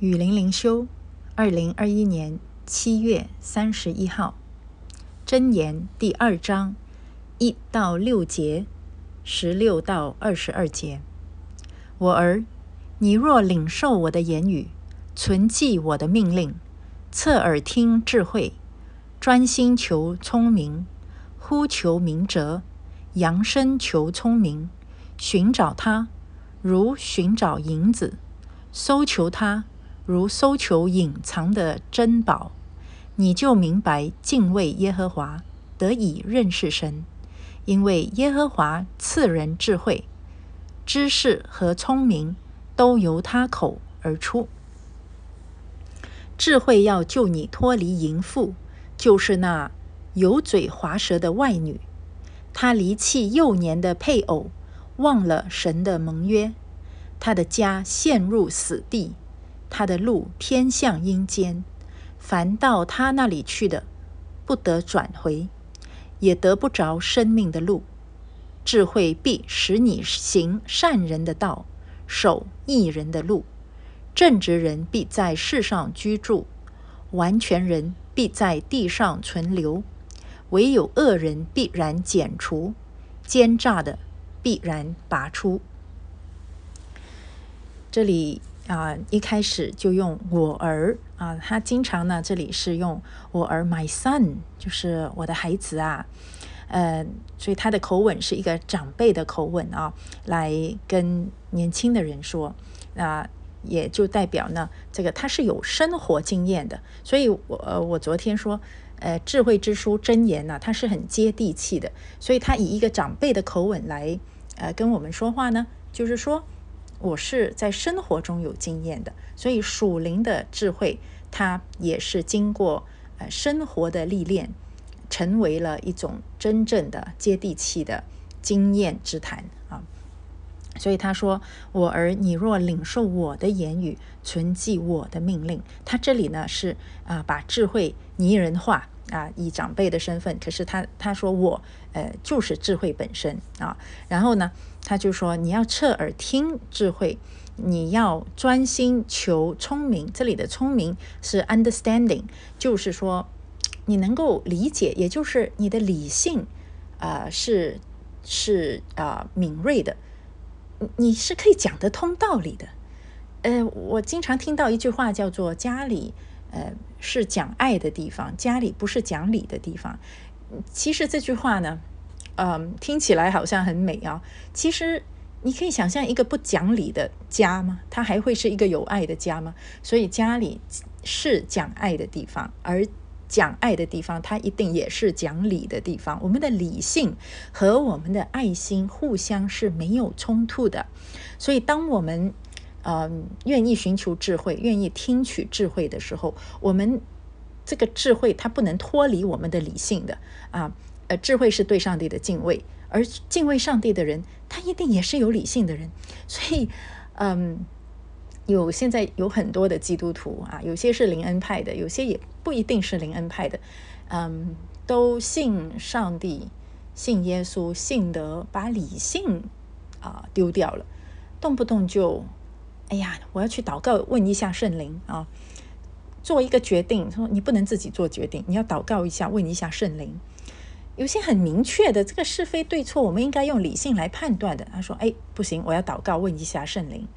雨林灵修，二零二一年七月三十一号，箴言第二章一到六节，十六到二十二节。我儿，你若领受我的言语，存记我的命令，侧耳听智慧，专心求聪明，呼求明哲，扬声求聪明，寻找他，如寻找银子，搜求他。如搜求隐藏的珍宝，你就明白敬畏耶和华，得以认识神。因为耶和华赐人智慧、知识和聪明，都由他口而出。智慧要救你脱离淫妇，就是那油嘴滑舌的外女。她离弃幼年的配偶，忘了神的盟约，她的家陷入死地。他的路偏向阴间，凡到他那里去的，不得转回，也得不着生命的路。智慧必使你行善人的道，守义人的路。正直人必在世上居住，完全人必在地上存留。唯有恶人必然剪除，奸诈的必然拔出。这里。啊，一开始就用我儿啊，他经常呢，这里是用我儿，my son，就是我的孩子啊，呃，所以他的口吻是一个长辈的口吻啊，来跟年轻的人说，那也就代表呢，这个他是有生活经验的，所以我呃，我昨天说，呃，智慧之书真言呢，它是很接地气的，所以他以一个长辈的口吻来呃跟我们说话呢，就是说。我是在生活中有经验的，所以属灵的智慧，它也是经过呃生活的历练，成为了一种真正的接地气的经验之谈啊。所以他说：“我儿，你若领受我的言语，存记我的命令。”他这里呢是啊，把智慧拟人化啊，以长辈的身份。可是他他说我呃就是智慧本身啊。然后呢？他就说：“你要侧耳听智慧，你要专心求聪明。这里的聪明是 understanding，就是说你能够理解，也就是你的理性啊是是啊敏锐的，你是可以讲得通道理的。呃，我经常听到一句话叫做‘家里呃是讲爱的地方，家里不是讲理的地方’。其实这句话呢。”嗯，听起来好像很美啊。其实你可以想象一个不讲理的家吗？它还会是一个有爱的家吗？所以家里是讲爱的地方，而讲爱的地方，它一定也是讲理的地方。我们的理性和我们的爱心互相是没有冲突的。所以，当我们嗯愿意寻求智慧，愿意听取智慧的时候，我们这个智慧它不能脱离我们的理性的啊。呃，智慧是对上帝的敬畏，而敬畏上帝的人，他一定也是有理性的人。所以，嗯，有现在有很多的基督徒啊，有些是灵恩派的，有些也不一定是灵恩派的，嗯，都信上帝，信耶稣，信得把理性啊丢掉了，动不动就，哎呀，我要去祷告，问一下圣灵啊，做一个决定，说你不能自己做决定，你要祷告一下，问一下圣灵。有些很明确的，这个是非对错，我们应该用理性来判断的。他说：“哎，不行，我要祷告，问一下圣灵。”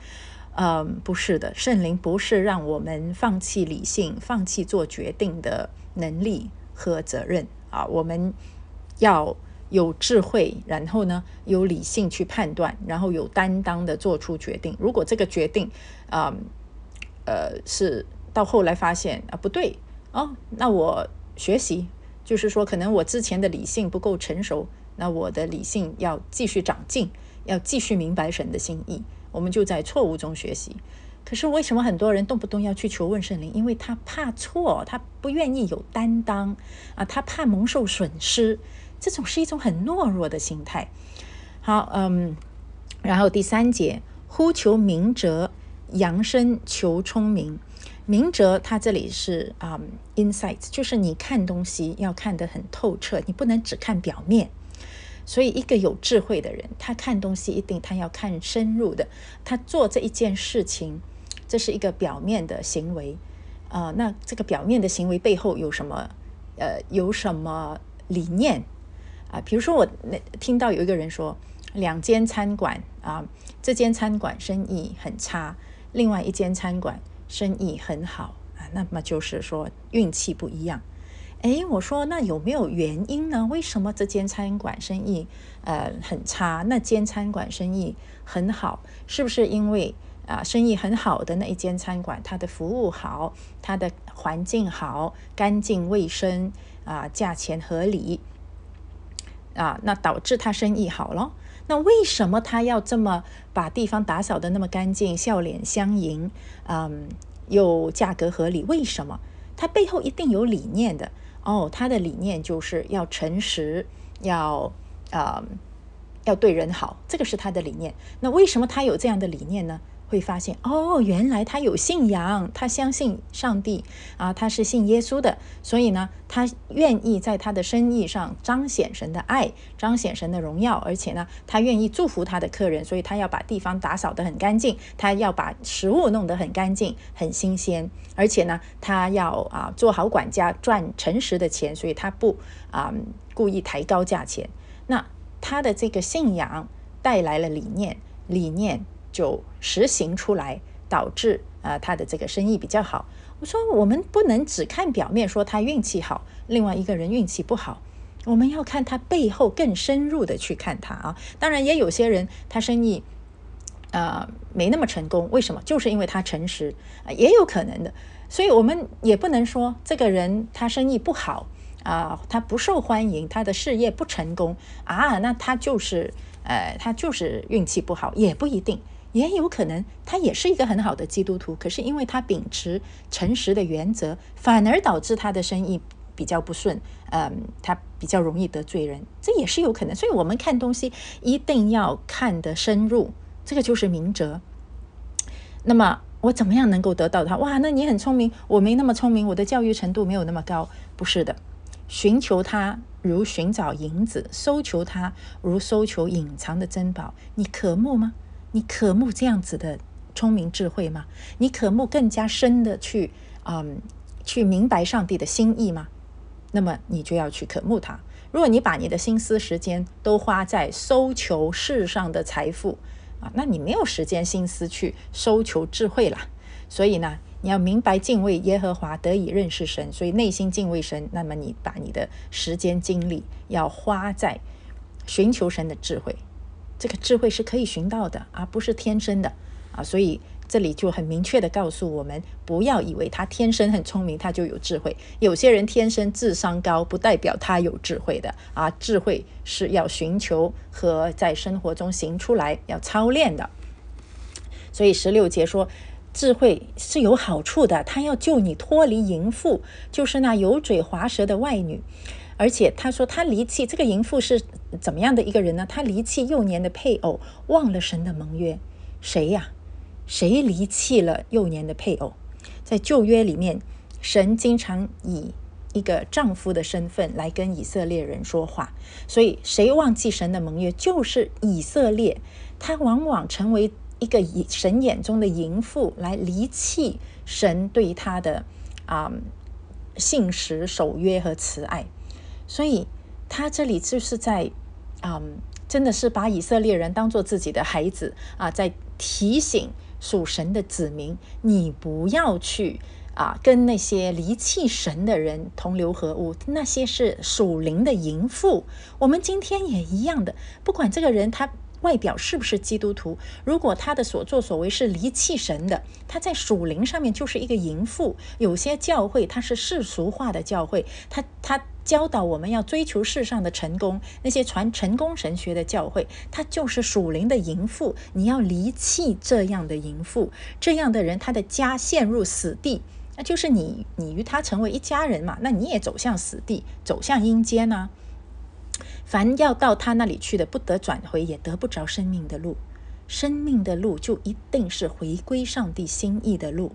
嗯，不是的，圣灵不是让我们放弃理性、放弃做决定的能力和责任啊。我们要有智慧，然后呢，有理性去判断，然后有担当的做出决定。如果这个决定啊，呃，是到后来发现啊不对哦，那我学习。就是说，可能我之前的理性不够成熟，那我的理性要继续长进，要继续明白神的心意。我们就在错误中学习。可是为什么很多人动不动要去求问圣灵？因为他怕错，他不愿意有担当啊，他怕蒙受损失。这种是一种很懦弱的心态。好，嗯，然后第三节，呼求明哲，扬声求聪明。明哲，他这里是啊，insight，就是你看东西要看得很透彻，你不能只看表面。所以，一个有智慧的人，他看东西一定他要看深入的。他做这一件事情，这是一个表面的行为，啊，那这个表面的行为背后有什么？呃，有什么理念？啊，比如说我那听到有一个人说，两间餐馆啊，这间餐馆生意很差，另外一间餐馆生意很好啊，那么就是说运气不一样。哎，我说那有没有原因呢？为什么这间餐馆生意呃很差，那间餐馆生意很好？是不是因为啊生意很好的那一间餐馆，它的服务好，它的环境好，干净卫生啊，价钱合理啊，那导致他生意好了？那为什么他要这么把地方打扫的那么干净，笑脸相迎，嗯，又价格合理？为什么？他背后一定有理念的。哦，他的理念就是要诚实，要啊，要对人好，这个是他的理念。那为什么他有这样的理念呢？会发现哦，原来他有信仰，他相信上帝啊，他是信耶稣的，所以呢，他愿意在他的生意上彰显神的爱，彰显神的荣耀，而且呢，他愿意祝福他的客人，所以他要把地方打扫得很干净，他要把食物弄得很干净、很新鲜，而且呢，他要啊做好管家，赚诚实的钱，所以他不啊故意抬高价钱。那他的这个信仰带来了理念，理念。就实行出来，导致啊他的这个生意比较好。我说我们不能只看表面说他运气好，另外一个人运气不好，我们要看他背后更深入的去看他啊。当然也有些人他生意啊没那么成功，为什么？就是因为他诚实啊，也有可能的。所以我们也不能说这个人他生意不好啊，他不受欢迎，他的事业不成功啊，那他就是呃他就是运气不好，也不一定。也有可能他也是一个很好的基督徒，可是因为他秉持诚实的原则，反而导致他的生意比较不顺，嗯，他比较容易得罪人，这也是有可能。所以，我们看东西一定要看得深入，这个就是明哲。那么，我怎么样能够得到他？哇，那你很聪明，我没那么聪明，我的教育程度没有那么高，不是的。寻求他如寻找银子，搜求他如搜求隐藏的珍宝，你渴慕吗？你渴慕这样子的聪明智慧吗？你渴慕更加深的去，嗯，去明白上帝的心意吗？那么你就要去渴慕他。如果你把你的心思时间都花在搜求世上的财富啊，那你没有时间心思去搜求智慧了。所以呢，你要明白敬畏耶和华，得以认识神。所以内心敬畏神，那么你把你的时间精力要花在寻求神的智慧。这个智慧是可以寻到的，而不是天生的啊！所以这里就很明确的告诉我们，不要以为他天生很聪明，他就有智慧。有些人天生智商高，不代表他有智慧的啊！智慧是要寻求和在生活中行出来，要操练的。所以十六节说，智慧是有好处的，他要救你脱离淫妇，就是那油嘴滑舌的外女。而且他说，他离弃这个淫妇是怎么样的一个人呢？他离弃幼年的配偶，忘了神的盟约。谁呀？谁离弃了幼年的配偶？在旧约里面，神经常以一个丈夫的身份来跟以色列人说话。所以，谁忘记神的盟约，就是以色列。他往往成为一个以神眼中的淫妇，来离弃神对他的啊信实、守约和慈爱。所以他这里就是在，嗯，真的是把以色列人当做自己的孩子啊，在提醒属神的子民，你不要去啊跟那些离弃神的人同流合污，那些是属灵的淫妇。我们今天也一样的，不管这个人他。外表是不是基督徒？如果他的所作所为是离弃神的，他在属灵上面就是一个淫妇。有些教会它是世俗化的教会，他他教导我们要追求世上的成功，那些传成功神学的教会，他就是属灵的淫妇。你要离弃这样的淫妇，这样的人他的家陷入死地，那就是你你与他成为一家人嘛，那你也走向死地，走向阴间呢？凡要到他那里去的，不得转回，也得不着生命的路。生命的路就一定是回归上帝心意的路。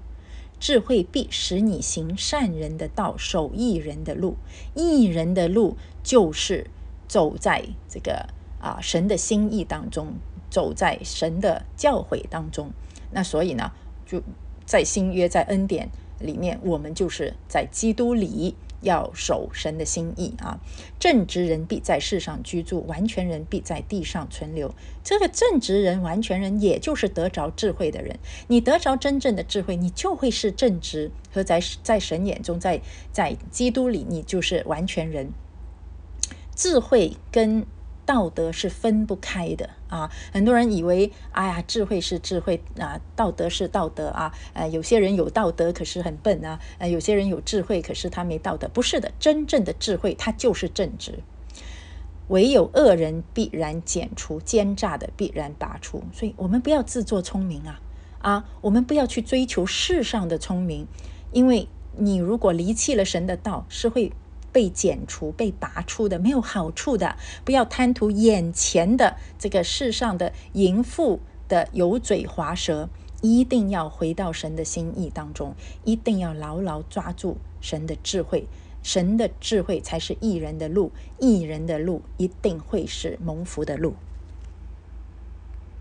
智慧必使你行善人的道，守义人的路。义人的路就是走在这个啊神的心意当中，走在神的教诲当中。那所以呢，就在新约在恩典里面，我们就是在基督里。要守神的心意啊！正直人必在世上居住，完全人必在地上存留。这个正直人、完全人，也就是得着智慧的人。你得着真正的智慧，你就会是正直，和在在神眼中，在在基督里，你就是完全人。智慧跟。道德是分不开的啊！很多人以为，哎呀，智慧是智慧啊，道德是道德啊。呃，有些人有道德，可是很笨啊。呃，有些人有智慧，可是他没道德。不是的，真正的智慧，它就是正直。唯有恶人必然剪除，奸诈的必然拔出。所以，我们不要自作聪明啊！啊，我们不要去追求世上的聪明，因为你如果离弃了神的道，是会。被剪除、被拔出的，没有好处的。不要贪图眼前的这个世上的淫妇的油嘴滑舌，一定要回到神的心意当中，一定要牢牢抓住神的智慧。神的智慧才是艺人的路，艺人的路一定会是蒙福的路。